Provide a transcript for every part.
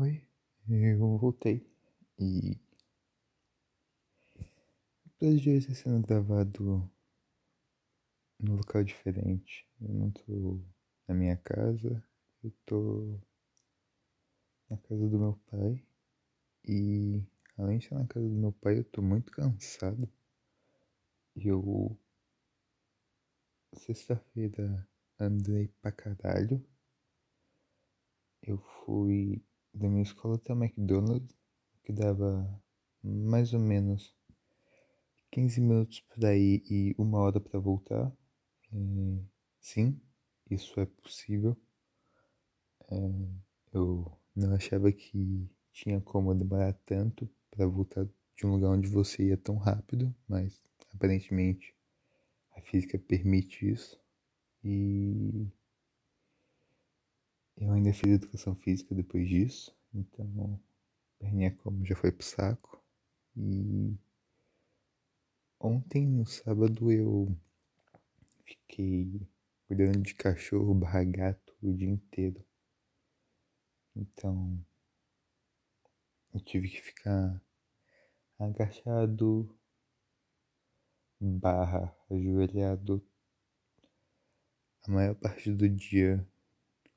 Oi, eu voltei e episódio de está sendo gravado num local diferente. Eu não tô na minha casa, eu tô na casa do meu pai e além de estar na casa do meu pai eu tô muito cansado. Eu sexta-feira andei pra caralho. Eu fui da minha escola até o McDonald's, que dava mais ou menos 15 minutos para ir e uma hora para voltar. É, sim, isso é possível. É, eu não achava que tinha como demorar tanto para voltar de um lugar onde você ia tão rápido, mas aparentemente a física permite isso. E eu ainda fiz educação física depois disso, então perninha como já foi pro saco. E ontem, no sábado, eu fiquei cuidando de cachorro barra gato o dia inteiro. Então eu tive que ficar agachado barra ajoelhado a maior parte do dia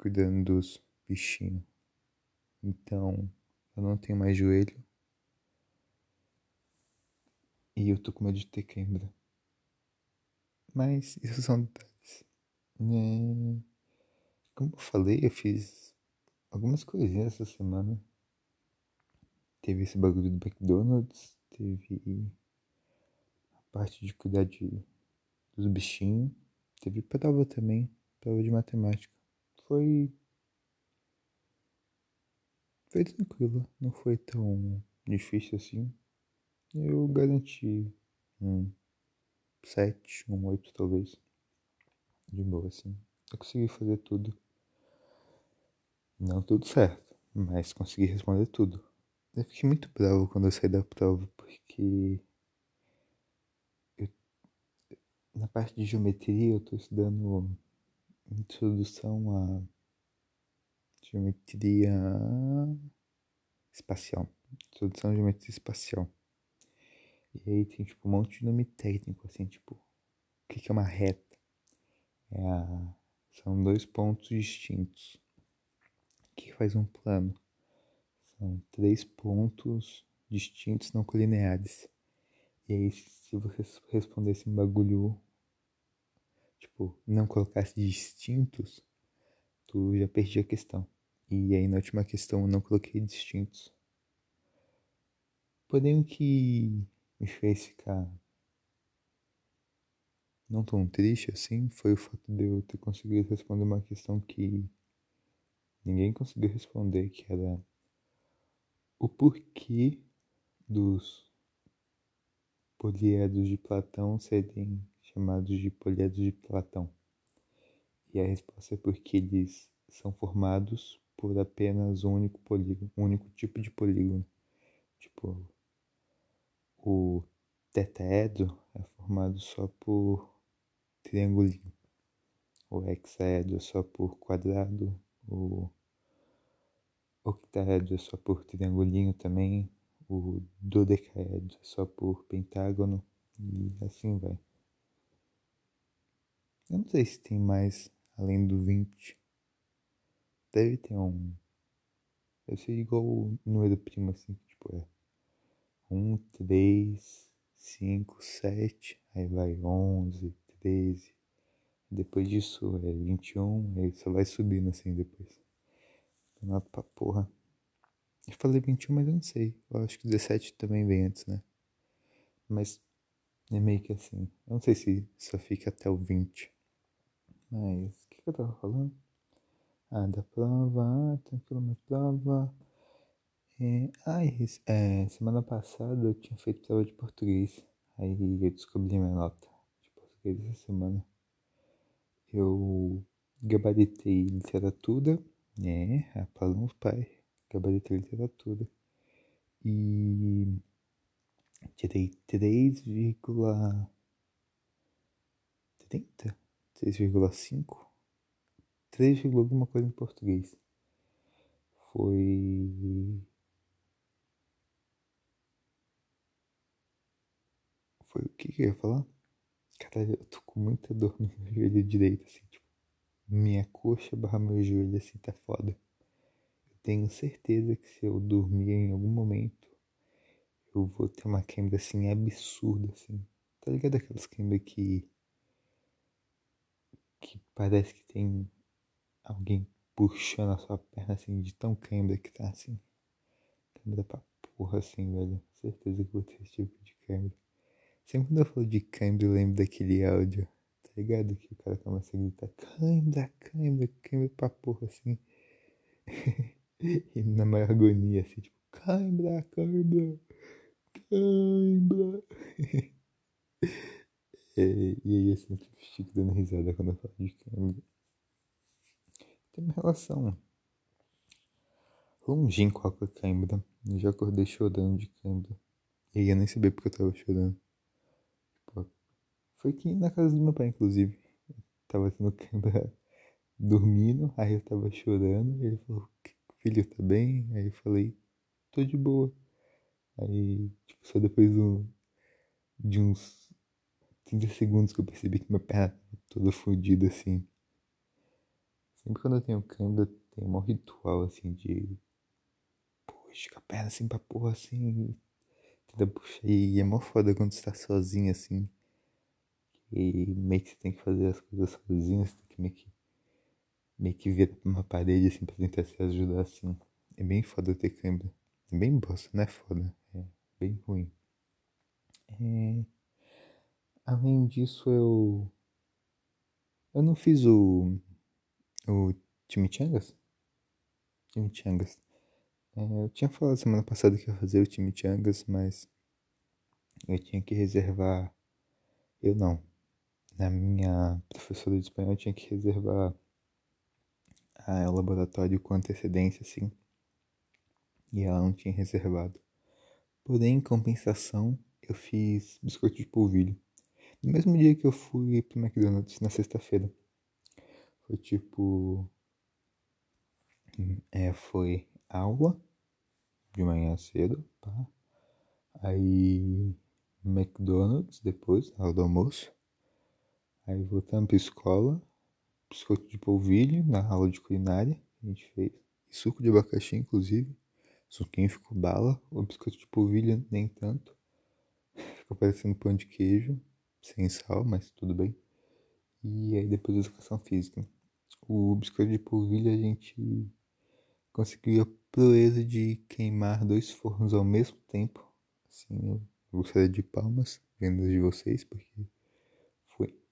cuidando dos bichinhos. Então, eu não tenho mais joelho. E eu tô com medo de ter queimbra. Mas isso são detalhes. É... Como eu falei, eu fiz algumas coisinhas essa semana. Teve esse bagulho do McDonald's, teve a parte de cuidar de, dos bichinhos, teve prova também, prova de matemática foi. Foi tranquila, não foi tão difícil assim. Eu garanti um 7, um 8 talvez. De boa assim. Eu consegui fazer tudo. Não tudo certo, mas consegui responder tudo. Eu fiquei muito bravo quando eu saí da prova, porque na parte de geometria eu tô estudando Introdução à geometria espacial. Introdução à geometria espacial. E aí tem tipo um monte de nome técnico, assim, tipo, o que, é uma reta? É a, são dois pontos distintos. O que faz um plano? São três pontos distintos não colineares. E aí, se você respondesse um bagulho tipo, não colocasse distintos, tu já perdi a questão. E aí na última questão eu não coloquei distintos. Porém o que me fez ficar não tão triste assim foi o fato de eu ter conseguido responder uma questão que ninguém conseguiu responder, que era o porquê dos poliedros de Platão serem chamados de poliedros de Platão. E a resposta é porque eles são formados por apenas um único polígono, um único tipo de polígono. Tipo, o tetraedro é formado só por triangulinho. O hexaedro é só por quadrado. O octaedro é só por triangulinho também. O dodecaedro é só por pentágono. E assim vai. Eu não sei se tem mais além do 20. Deve ter um. Deve ser igual o número primo, assim, tipo, é 1, 3, 5, 7, aí vai 11, 13. Depois disso é 21, aí só vai subindo assim depois. Nota pra porra. Eu falei 21, mas eu não sei. Eu acho que 17 também vem antes, né? Mas é meio que assim. Eu não sei se só fica até o 20. Mas, o que, que eu tava falando? Ah, da prova, tranquilo, minha prova. É, ai, é, semana passada eu tinha feito prova de português. Aí eu descobri minha nota de português essa semana. Eu gabaritei literatura, né? A Palão Pai. Gabaritei literatura. E tirei 3,30? 3,5, 3, alguma coisa em português. foi. Foi o que, que eu ia falar? Caralho, eu tô com muita dor no meu joelho direito, assim, tipo. Minha coxa barra meu joelho, assim, tá foda. Eu tenho certeza que se eu dormir em algum momento, eu vou ter uma queimada, assim, absurda, assim. Tá ligado aquelas queimadas que. que parece que tem alguém puxando a sua perna, assim, de tão queimada que tá, assim. Queimada pra porra, assim, velho. Certeza que vou ter esse tipo de queimada. Sempre quando eu falo de cãibra, eu lembro daquele áudio, tá ligado? Que o cara começa a gritar cãibra, cãibra, cãibra pra porra, assim. e na maior agonia, assim, tipo, cãibra, cãibra, cãibra. e, e aí eu sempre fico dando risada quando eu falo de cãibra. Tem uma relação longínqua com a cãibra. Eu já acordei chorando de cãibra. E aí eu nem sabia porque eu tava chorando. Foi aqui na casa do meu pai, inclusive. Eu tava tendo câimbra dormindo, aí eu tava chorando. ele falou: Filho, tá bem? Aí eu falei: Tô de boa. Aí, tipo, só depois do, de uns 30 segundos que eu percebi que minha perna tava toda fodida assim. Sempre quando eu tenho câimbra, tem um ritual assim de. Puxa, com a perna assim pra porra assim. Tenta puxar. E é mó foda quando você tá sozinho assim. E meio que você tem que fazer as coisas sozinho, você tem que meio que, meio que virar pra uma parede assim pra tentar se ajudar assim. É bem foda ter câimbra. É bem bosta, não é foda. Bem ruim. É... Além disso, eu. Eu não fiz o. O Chimichangas? Chimichangas. É, eu tinha falado semana passada que ia fazer o Chimichangas, mas. Eu tinha que reservar. Eu não na minha professora de espanhol tinha que reservar a, o laboratório com antecedência, assim. E ela não tinha reservado. Porém, em compensação, eu fiz biscoito de polvilho. No mesmo dia que eu fui pro McDonald's, na sexta-feira. Foi tipo. É, foi aula de manhã cedo, tá? Aí McDonald's depois, aula do almoço. Aí voltamos para escola, biscoito de polvilho na aula de culinária que a gente fez. E suco de abacaxi, inclusive. Suquinho ficou bala. O biscoito de polvilho nem tanto. Ficou parecendo pão de queijo, sem sal, mas tudo bem. E aí depois a educação física. O biscoito de polvilho a gente conseguiu a proeza de queimar dois fornos ao mesmo tempo. Assim, eu gostaria de palmas, vendo de vocês, porque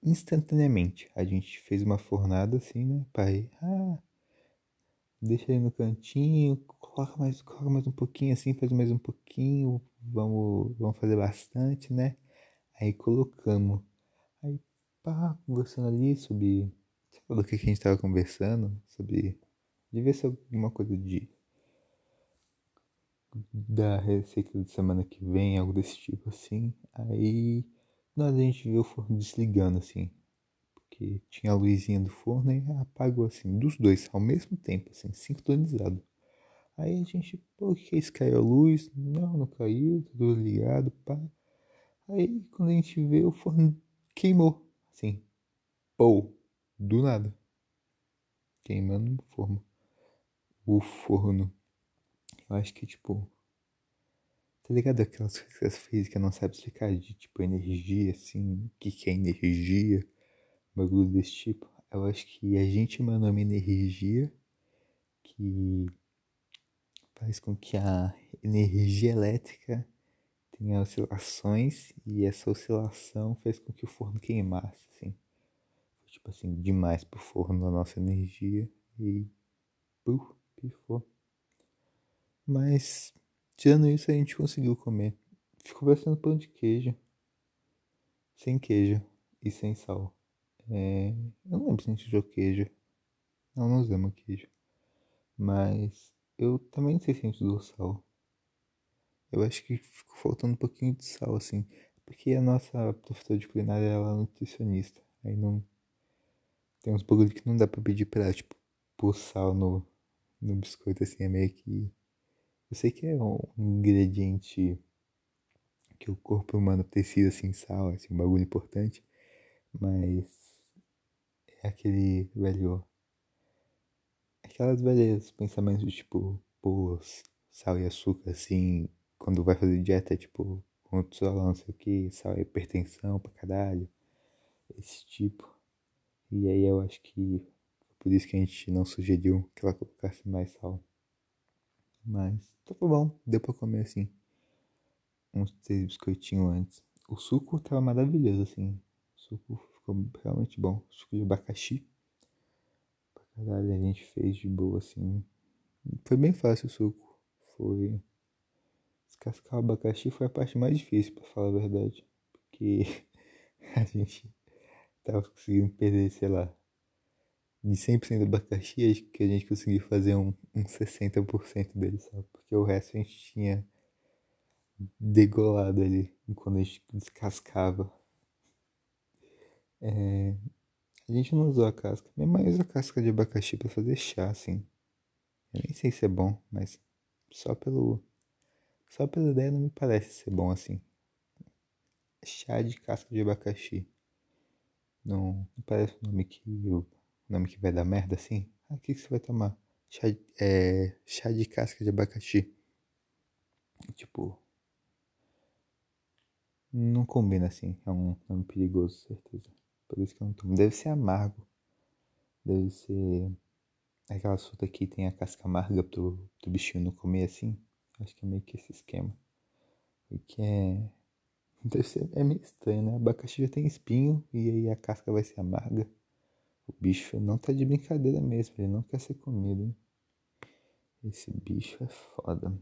instantaneamente. A gente fez uma fornada assim, né? Pai, ah, deixa ele no cantinho, coloca mais, coloca mais um pouquinho assim, faz mais um pouquinho, vamos, vamos fazer bastante, né? Aí colocamos. Aí, pá, conversando ali sobre. Sabe do que a gente tava conversando? Sobre. Devia ser alguma coisa de. Da receita de semana que vem, algo desse tipo assim. Aí nós a gente viu o forno desligando assim. Porque tinha a luzinha do forno e apagou assim, dos dois ao mesmo tempo, assim, sincronizado. Aí a gente, pô, que é isso? Caiu a luz? Não, não caiu, tudo ligado, pá. Aí quando a gente vê, o forno queimou, assim, pô, do nada. Queimando o forno. O forno. Eu acho que, tipo, Tá ligado aquelas coisas físicas não sabe explicar de tipo energia, assim, o que, que é energia, bagulho desse tipo. Eu acho que a gente emanou uma energia que faz com que a energia elétrica tenha oscilações e essa oscilação fez com que o forno queimasse, assim. Tipo assim, demais pro forno a nossa energia e puf, pifou. Mas Tirando isso, a gente conseguiu comer. Ficou parecendo pão de queijo. Sem queijo e sem sal. É... Eu não lembro se a gente usou queijo. Não, não usamos queijo. Mas eu também não sei se a gente sal. Eu acho que ficou faltando um pouquinho de sal, assim. Porque a nossa professora de culinária ela é nutricionista. Aí não. Tem uns bagulho que não dá pra pedir pra tipo, pôr sal no, no biscoito, assim, é meio que. Eu sei que é um ingrediente que o corpo humano precisa, assim, sal, assim, um bagulho importante, mas é aquele velho. Aquelas velhas pensamentos de tipo, pô, sal e açúcar, assim, quando vai fazer dieta, é tipo, controlar não sei o que, sal é hipertensão pra caralho, esse tipo. E aí eu acho que por isso que a gente não sugeriu que ela colocasse mais sal. Mas tava bom, deu pra comer assim. Uns três biscoitinhos antes. O suco tava maravilhoso, assim. O suco ficou realmente bom. Suco de abacaxi. Caralho, a gente fez de boa, assim. Foi bem fácil o suco. Foi. Descascar o abacaxi foi a parte mais difícil, pra falar a verdade. Porque a gente tava conseguindo perder, sei lá, de 100% do abacaxi, acho que a gente conseguiu fazer um, um 60% dele, sabe? Porque o resto a gente tinha degolado ali quando a gente descascava. É, a gente não usou a casca. Usa a casca de abacaxi para fazer chá, assim. Eu nem sei se é bom, mas só pelo. Só pela ideia não me parece ser bom assim. Chá de casca de abacaxi. Não, não parece o nome que eu nome que vai dar merda assim? Ah, o que, que você vai tomar? Chá, é, chá de casca de abacaxi. Tipo. Não combina assim. É um nome perigoso, certeza. Por isso que eu não tomo. Deve ser amargo. Deve ser. Aquela fruta que tem a casca amarga pro, pro bichinho não comer assim. Acho que é meio que esse esquema. Porque é. Deve ser. É meio estranho, né? Abacaxi já tem espinho e aí a casca vai ser amarga. O bicho não tá de brincadeira mesmo, ele não quer ser comido, hein? Esse bicho é foda.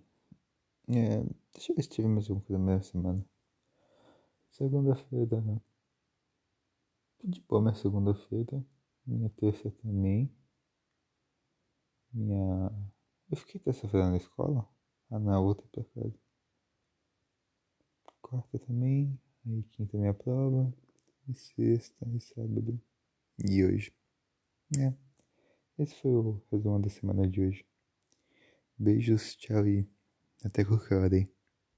É, deixa eu ver se tive mais alguma coisa na semana. Segunda-feira. Né? De boa minha segunda-feira. Minha terça também. Minha. Eu fiquei terça-feira na escola? Ah, na outra pra casa. Quarta também. Aí quinta minha prova. E sexta e sábado. E hoje. É. Esse foi o resumo da semana de hoje. Beijos, tchau e até qualquer hora aí.